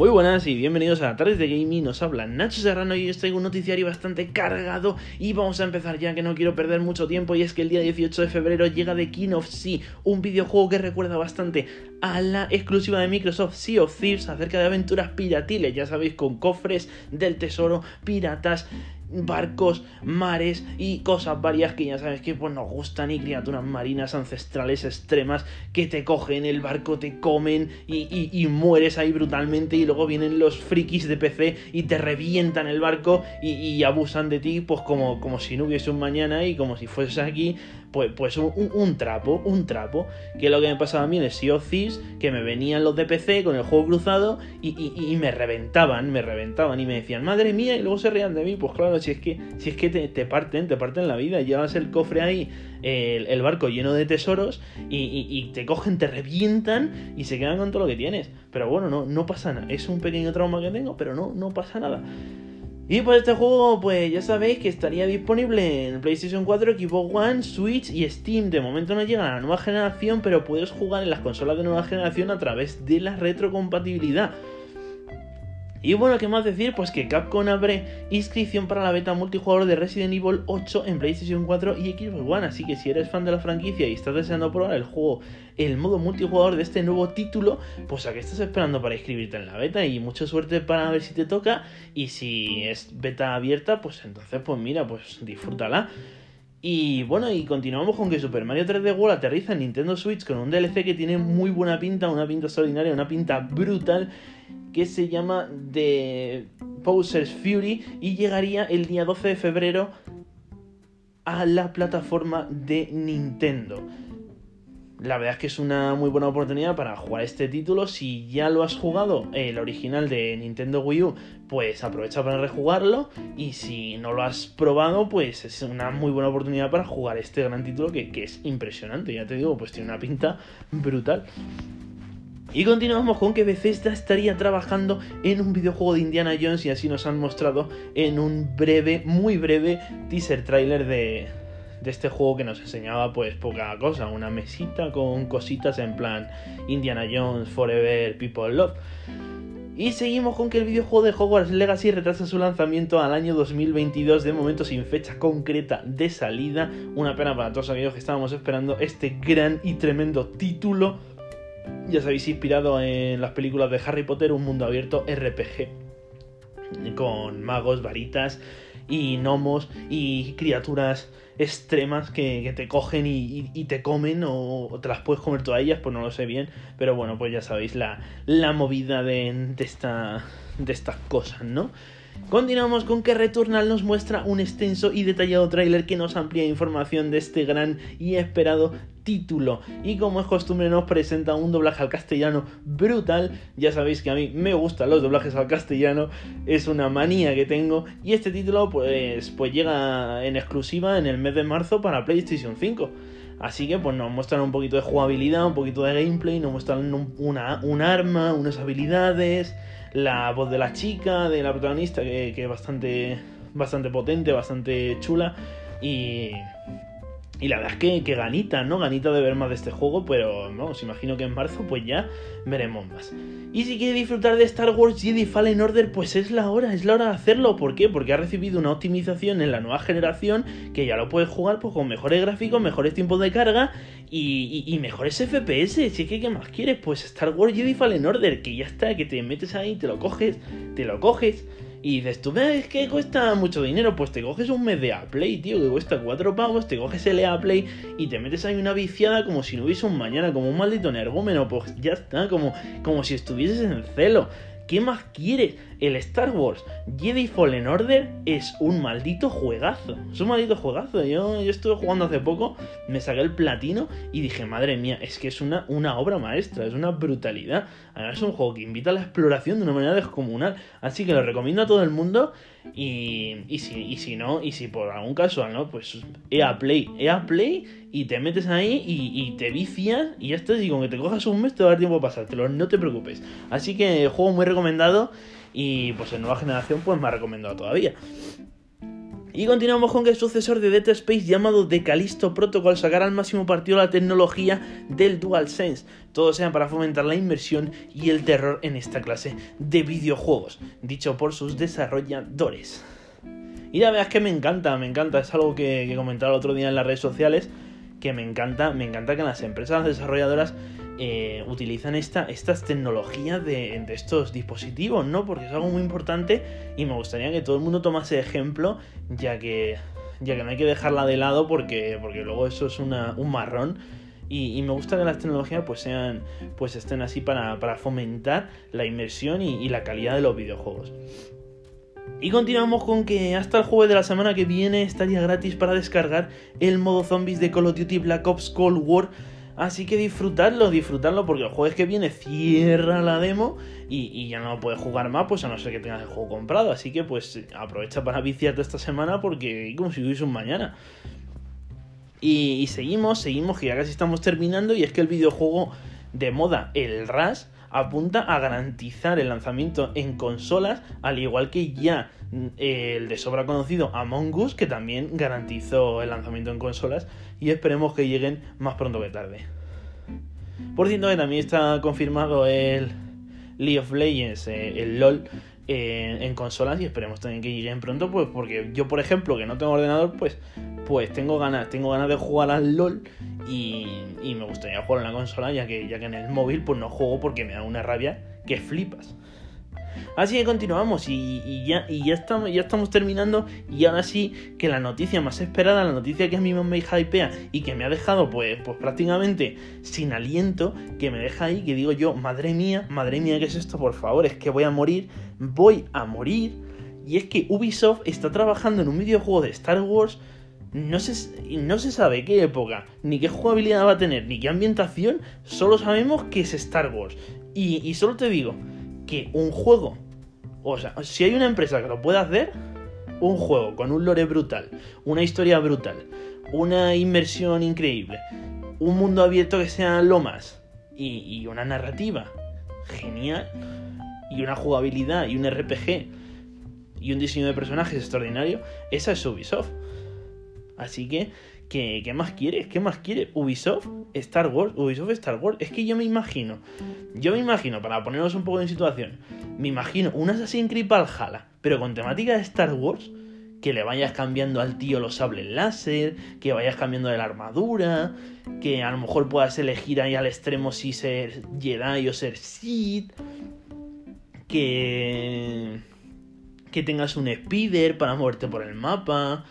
Muy buenas y bienvenidos a la tarde de gaming, nos habla Nacho Serrano y hoy os traigo un noticiario bastante cargado y vamos a empezar ya que no quiero perder mucho tiempo y es que el día 18 de febrero llega The King of Sea, un videojuego que recuerda bastante a la exclusiva de Microsoft Sea of Thieves acerca de aventuras piratiles, ya sabéis, con cofres del tesoro, piratas barcos, mares y cosas varias que ya sabes que pues nos gustan y criaturas marinas ancestrales extremas que te cogen el barco, te comen y, mueres ahí brutalmente y luego vienen los frikis de PC y te revientan el barco y, abusan de ti pues como, como si no hubiese un mañana y como si fueses aquí pues, pues un, trapo, un trapo, que es lo que me pasaba a mí en el Sea que me venían los de PC con el juego cruzado y, me reventaban, me reventaban y me decían, madre mía, y luego se reían de mí, pues claro, si es que, si es que te, parten, te parten la vida, llevas el cofre ahí, el, barco lleno de tesoros y, te cogen, te revientan y se quedan con todo lo que tienes. Pero bueno, no, no pasa nada, es un pequeño trauma que tengo, pero no, no pasa nada. Y pues este juego, pues ya sabéis que estaría disponible en PlayStation 4, Xbox One, Switch y Steam. De momento no llega a la nueva generación, pero puedes jugar en las consolas de nueva generación a través de la retrocompatibilidad. Y bueno, ¿qué más decir? Pues que Capcom abre inscripción para la beta multijugador de Resident Evil 8 en PlayStation 4 y Xbox One, así que si eres fan de la franquicia y estás deseando probar el juego, el modo multijugador de este nuevo título, pues a qué estás esperando para inscribirte en la beta y mucha suerte para ver si te toca y si es beta abierta, pues entonces pues mira, pues disfrútala. Y bueno, y continuamos con que Super Mario 3D World aterriza en Nintendo Switch con un DLC que tiene muy buena pinta, una pinta extraordinaria, una pinta brutal que se llama The Posers Fury y llegaría el día 12 de febrero a la plataforma de Nintendo. La verdad es que es una muy buena oportunidad para jugar este título. Si ya lo has jugado, el original de Nintendo Wii U, pues aprovecha para rejugarlo. Y si no lo has probado, pues es una muy buena oportunidad para jugar este gran título que, que es impresionante. Ya te digo, pues tiene una pinta brutal. Y continuamos con que Bethesda estaría trabajando en un videojuego de Indiana Jones y así nos han mostrado en un breve, muy breve teaser trailer de, de este juego que nos enseñaba pues poca cosa, una mesita con cositas en plan Indiana Jones, Forever, People Love. Y seguimos con que el videojuego de Hogwarts Legacy retrasa su lanzamiento al año 2022, de momento sin fecha concreta de salida. Una pena para todos aquellos que estábamos esperando este gran y tremendo título ya sabéis, inspirado en las películas de Harry Potter, un mundo abierto RPG. Con magos, varitas y gnomos y criaturas extremas que, te cogen y, te comen o, te las puedes comer todas ellas, pues no lo sé bien. Pero bueno, pues ya sabéis la, movida de, de, esta, de estas cosas, ¿no? Continuamos con que Returnal nos muestra un extenso y detallado tráiler que nos amplía información de este gran y esperado título. Y como es costumbre nos presenta un doblaje al castellano brutal. Ya sabéis que a mí me gustan los doblajes al castellano, es una manía que tengo. Y este título pues, pues llega en exclusiva en el mes de marzo para PlayStation 5. Así que pues nos muestran un poquito de jugabilidad, un poquito de gameplay, nos muestran una, un arma, unas habilidades la voz de la chica, de la protagonista, que, que es bastante, bastante potente, bastante chula. Y, y la verdad es que, ganita, ¿no? Ganita de ver más de este juego, pero no, os imagino que en marzo pues ya veremos más. Y si quiere disfrutar de Star Wars Jedi Fallen Order, pues es la hora, es la hora de hacerlo. ¿Por qué? Porque ha recibido una optimización en la nueva generación que ya lo puedes jugar pues, con mejores gráficos, mejores tiempos de carga y, y, mejores FPS. Si es que, ¿qué más quieres? Pues Star Wars Jedi Fallen Order, que ya está, que te metes ahí, te lo coges, te lo coges y dices, tú ves que cuesta mucho dinero, pues te coges un mes de Play, tío, que cuesta cuatro pagos, te coges el Play y te metes ahí una viciada como si no hubiese un mañana, como un maldito energúmeno, pues ya está, como, como si estuvieses en celo. ¿Qué más quieres? El Star Wars Jedi Fallen Order es un maldito juegazo. Es un maldito juegazo. Yo, yo estuve jugando hace poco, me saqué el platino y dije, madre mía, es que es una, una obra maestra, es una brutalidad. Además es un juego que invita a la exploración de una manera descomunal. Así que lo recomiendo a todo el mundo. Y, y, si, y si no, y si por algún caso no, pues EA Play, EA Play y te metes ahí y, te vicias y ya estás. Y con que te cojas un mes te va a dar tiempo a pasártelo, no te preocupes. Así que juego muy recomendado y pues en nueva generación pues ha recomendado todavía. Y continuamos con que el sucesor de Dead Space llamado The Callisto Protocol sacará al máximo partido la tecnología del DualSense. Todo sea para fomentar la inversión y el terror en esta clase de videojuegos, dicho por sus desarrolladores. Y la verdad es que me encanta, me encanta, es algo que, que comentaba el otro día en las redes sociales, que me encanta, me encanta que las empresas desarrolladoras eh, utilizan esta, estas tecnologías de, estos dispositivos, ¿no? Porque es algo muy importante y me gustaría que todo el mundo tomase ejemplo, ya que, ya que no hay que dejarla de lado porque, porque luego eso es una, un marrón. Y, me gusta que las tecnologías pues sean pues estén así para, fomentar la inmersión y, y, la calidad de los videojuegos. Y continuamos con que hasta el jueves de la semana que viene estaría gratis para descargar el modo zombies de Call of Duty Black Ops Cold War Así que disfrutarlo, disfrutarlo, porque el jueves que viene cierra la demo y, ya no puedes jugar más, pues a no ser que tengas el juego comprado. Así que pues aprovecha para viciarte esta semana porque como si hubiese un mañana. Y, seguimos, seguimos, que ya casi estamos terminando. Y es que el videojuego de moda, el Rush, apunta a garantizar el lanzamiento en consolas, al igual que ya eh, el de sobra conocido Among Us, que también garantizó el lanzamiento en consolas, y esperemos que lleguen más pronto que tarde. Por cierto, que también está confirmado el League of Legends, eh, el LOL, eh, en consolas y esperemos también que lleguen pronto, pues porque yo, por ejemplo, que no tengo ordenador, pues, pues tengo ganas, tengo ganas de jugar al LOL y, y me gustaría jugar en la consola, ya que, ya que en el móvil pues no juego porque me da una rabia que flipas. Así que continuamos y, ya, y ya, estamos, ya estamos terminando y ahora sí que la noticia más esperada, la noticia que a mí me hypea y que me ha dejado pues, pues prácticamente sin aliento, que me deja ahí, que digo yo, madre mía, madre mía, ¿qué es esto? Por favor, es que voy a morir, voy a morir. Y es que Ubisoft está trabajando en un videojuego de Star Wars no se, no se sabe qué época, ni qué jugabilidad va a tener, ni qué ambientación, solo sabemos que es Star Wars. Y, y solo te digo, que un juego, o sea, si hay una empresa que lo pueda hacer, un juego con un lore brutal, una historia brutal, una inmersión increíble, un mundo abierto que sea lo más, y, una narrativa genial, y una jugabilidad, y un RPG, y un diseño de personajes extraordinario, esa es Ubisoft. Así que ¿Qué, más quieres? ¿Qué más quieres? Ubisoft, Star Wars, Ubisoft, Star Wars. Es que yo me imagino, yo me imagino, para ponernos un poco en situación, me imagino un Assassin's Creed Valhalla, pero con temática de Star Wars, que le vayas cambiando al tío los sables láser, que vayas cambiando de la armadura, que a lo mejor puedas elegir ahí al extremo si ser Jedi o ser Sith, que que tengas un speeder para moverte por el mapa,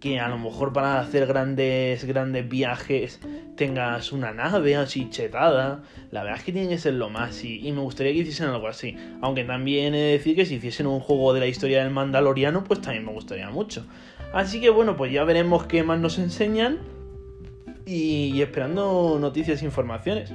que a lo mejor para hacer grandes, grandes viajes tengas una nave así chetada. La verdad es que tiene que ser lo más y, y, me gustaría que hiciesen algo así. Aunque también he de decir que si hiciesen un juego de la historia del Mandaloriano, pues también me gustaría mucho. Así que bueno, pues ya veremos qué más nos enseñan y esperando noticias e informaciones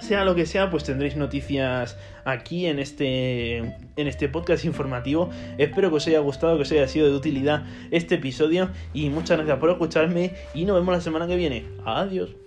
sea lo que sea, pues tendréis noticias aquí en este, en este podcast informativo. Espero que os haya gustado, que os haya sido de utilidad este episodio y muchas gracias por escucharme y nos vemos la semana que viene. Adiós.